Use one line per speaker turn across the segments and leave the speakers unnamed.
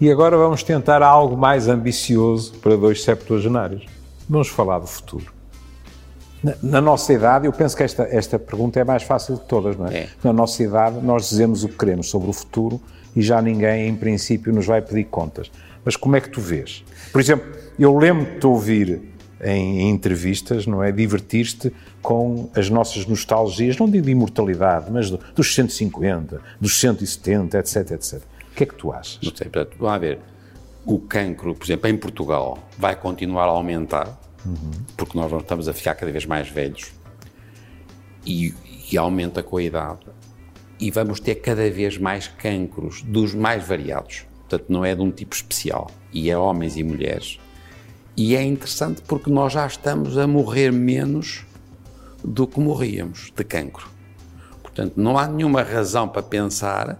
E agora vamos tentar algo mais ambicioso para dois septuagenários. Vamos falar do futuro. Na, na, nossa idade, eu penso que esta, esta pergunta é mais fácil de todas, não é? é? Na nossa idade, nós dizemos o que queremos sobre o futuro e já ninguém, em princípio, nos vai pedir contas. Mas como é que tu vês? Por exemplo, eu lembro de te ouvir em, em entrevistas, não é? Divertir-te com as nossas nostalgias, não digo de imortalidade, mas do, dos 150, dos 170, etc, etc. Que é que tu achas?
Não sei, portanto, vamos ver. O cancro, por exemplo, em Portugal, vai continuar a aumentar, uhum. porque nós estamos a ficar cada vez mais velhos e, e aumenta com a idade. E vamos ter cada vez mais cancros, dos mais variados. Portanto, não é de um tipo especial. E é homens e mulheres. E é interessante porque nós já estamos a morrer menos do que morríamos de cancro. Portanto, não há nenhuma razão para pensar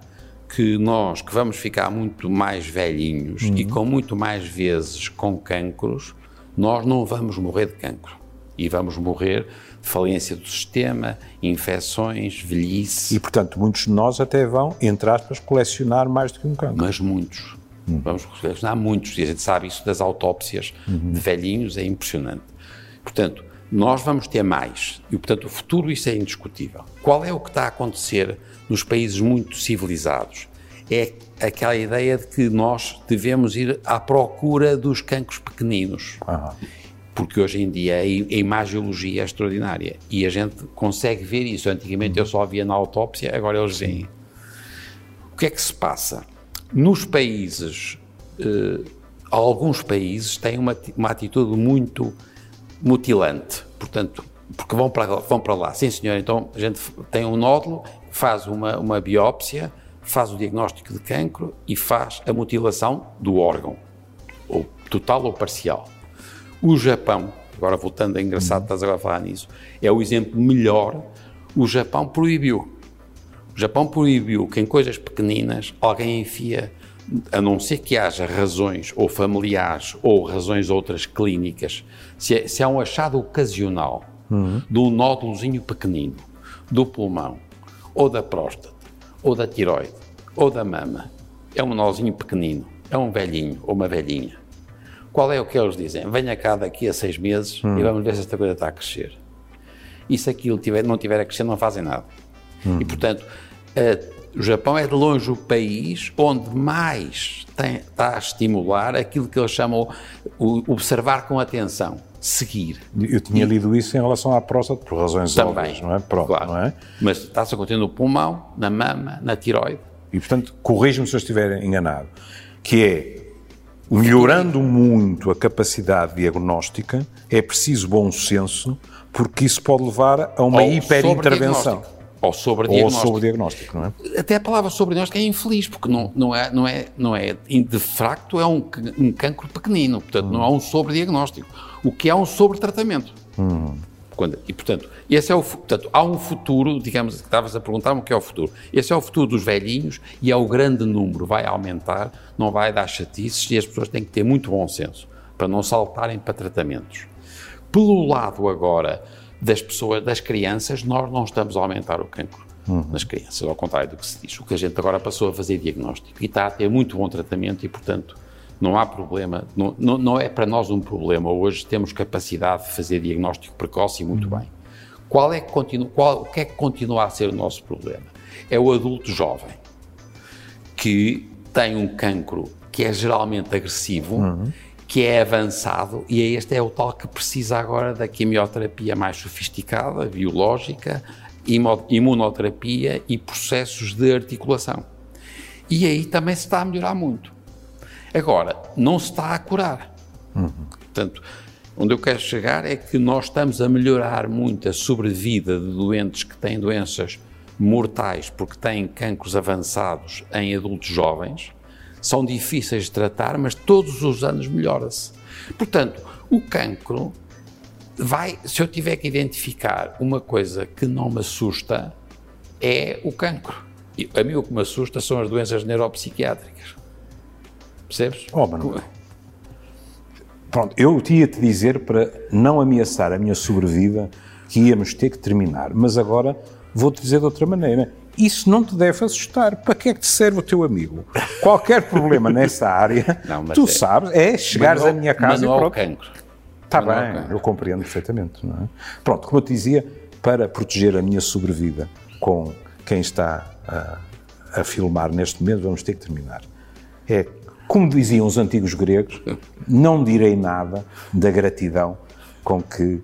que nós, que vamos ficar muito mais velhinhos uhum. e com muito mais vezes com cancros, nós não vamos morrer de cancro. E vamos morrer de falência do sistema, infecções, velhice.
E, portanto, muitos de nós até vão, entre aspas, colecionar mais do que um cancro.
Mas muitos. Uhum. Vamos colecionar muitos. E a gente sabe isso das autópsias uhum. de velhinhos, é impressionante. Portanto, nós vamos ter mais. E, portanto, o futuro, isso é indiscutível. Qual é o que está a acontecer nos países muito civilizados? É aquela ideia de que nós devemos ir à procura dos cancros pequeninos. Uhum. Porque hoje em dia a imagiologia é extraordinária e a gente consegue ver isso. Antigamente eu só via na autópsia, agora eles veem. O que é que se passa? Nos países, eh, alguns países têm uma, uma atitude muito mutilante. Portanto, porque vão para, vão para lá. Sim, senhor, então a gente tem um nódulo, faz uma, uma biópsia, faz o diagnóstico de cancro e faz a mutilação do órgão, ou total ou parcial. O Japão, agora voltando, é engraçado, estás agora a falar nisso, é o exemplo melhor. O Japão proibiu. O Japão proibiu que em coisas pequeninas alguém enfia a não ser que haja razões ou familiares ou razões outras clínicas, se, é, se há um achado ocasional uhum. de um nódulozinho pequenino do pulmão, ou da próstata, ou da tiroide, ou da mama, é um nózinho pequenino, é um velhinho ou uma velhinha. Qual é o que eles dizem? Venha cá daqui a seis meses uhum. e vamos ver se esta coisa está a crescer. E se aquilo tiver, não tiver a crescer, não fazem nada. Uhum. E, portanto, uh, o Japão é de longe o país onde mais tem, está a estimular aquilo que eles chamam o observar com atenção, seguir.
Eu tinha e, lido isso em relação à próstata por razões também, óbvias, não é? Pronto,
claro.
não é?
Mas está-se a acontecer no pulmão, na mama, na tiroide.
E, portanto, corrijo-me se eu estiver enganado, que é, melhorando muito a capacidade diagnóstica, é preciso bom senso, porque isso pode levar a uma hiperintervenção.
Ou sobre diagnóstico.
Ou sobre diagnóstico, não é?
Até a palavra sobre diagnóstico é infeliz, porque não, não, é, não, é, não é, de facto, é um, um cancro pequenino, portanto, não é um sobre diagnóstico. O que é um sobre tratamento. Hum. Quando, e, portanto, esse é o, portanto, há um futuro, digamos, estavas a perguntar-me o que é o futuro. Esse é o futuro dos velhinhos e é o grande número, vai aumentar, não vai dar chatices e as pessoas têm que ter muito bom senso para não saltarem para tratamentos. Pelo lado agora das pessoas, das crianças, nós não estamos a aumentar o cancro uhum. nas crianças, ao contrário do que se diz. O que a gente agora passou a fazer diagnóstico e está a ter muito bom tratamento e, portanto, não há problema, não, não, não é para nós um problema. Hoje temos capacidade de fazer diagnóstico precoce e muito uhum. bem. Qual é que continua, qual, o que é que continua a ser o nosso problema? É o adulto jovem que tem um cancro que é geralmente agressivo uhum que é avançado e é este é o tal que precisa agora da quimioterapia mais sofisticada, biológica, imunoterapia e processos de articulação. E aí também se está a melhorar muito. Agora, não se está a curar. Uhum. Portanto, onde eu quero chegar é que nós estamos a melhorar muito a sobrevida de doentes que têm doenças mortais porque têm cancros avançados em adultos jovens são difíceis de tratar, mas todos os anos melhora-se. Portanto, o cancro vai, se eu tiver que identificar uma coisa que não me assusta, é o cancro. E a mim o que me assusta são as doenças neuropsiquiátricas. Percebes?
Oh, mano. Pronto, eu tinha-te dizer para não ameaçar a minha sobrevida que íamos ter que terminar, mas agora vou-te dizer de outra maneira. Isso não te deve assustar. Para que é que te serve o teu amigo? Qualquer problema nessa área, não, tu é, sabes, é chegares à minha casa
e
pronto.
cancro.
Está bem, eu compreendo perfeitamente. Não é? Pronto, como eu te dizia, para proteger a minha sobrevida com quem está a, a filmar neste momento, vamos ter que terminar. É, como diziam os antigos gregos, não direi nada da gratidão com que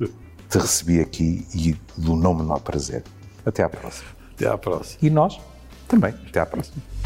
te recebi aqui e do não menor prazer. Até à próxima.
Até à próxima.
E nós também. Até à próxima.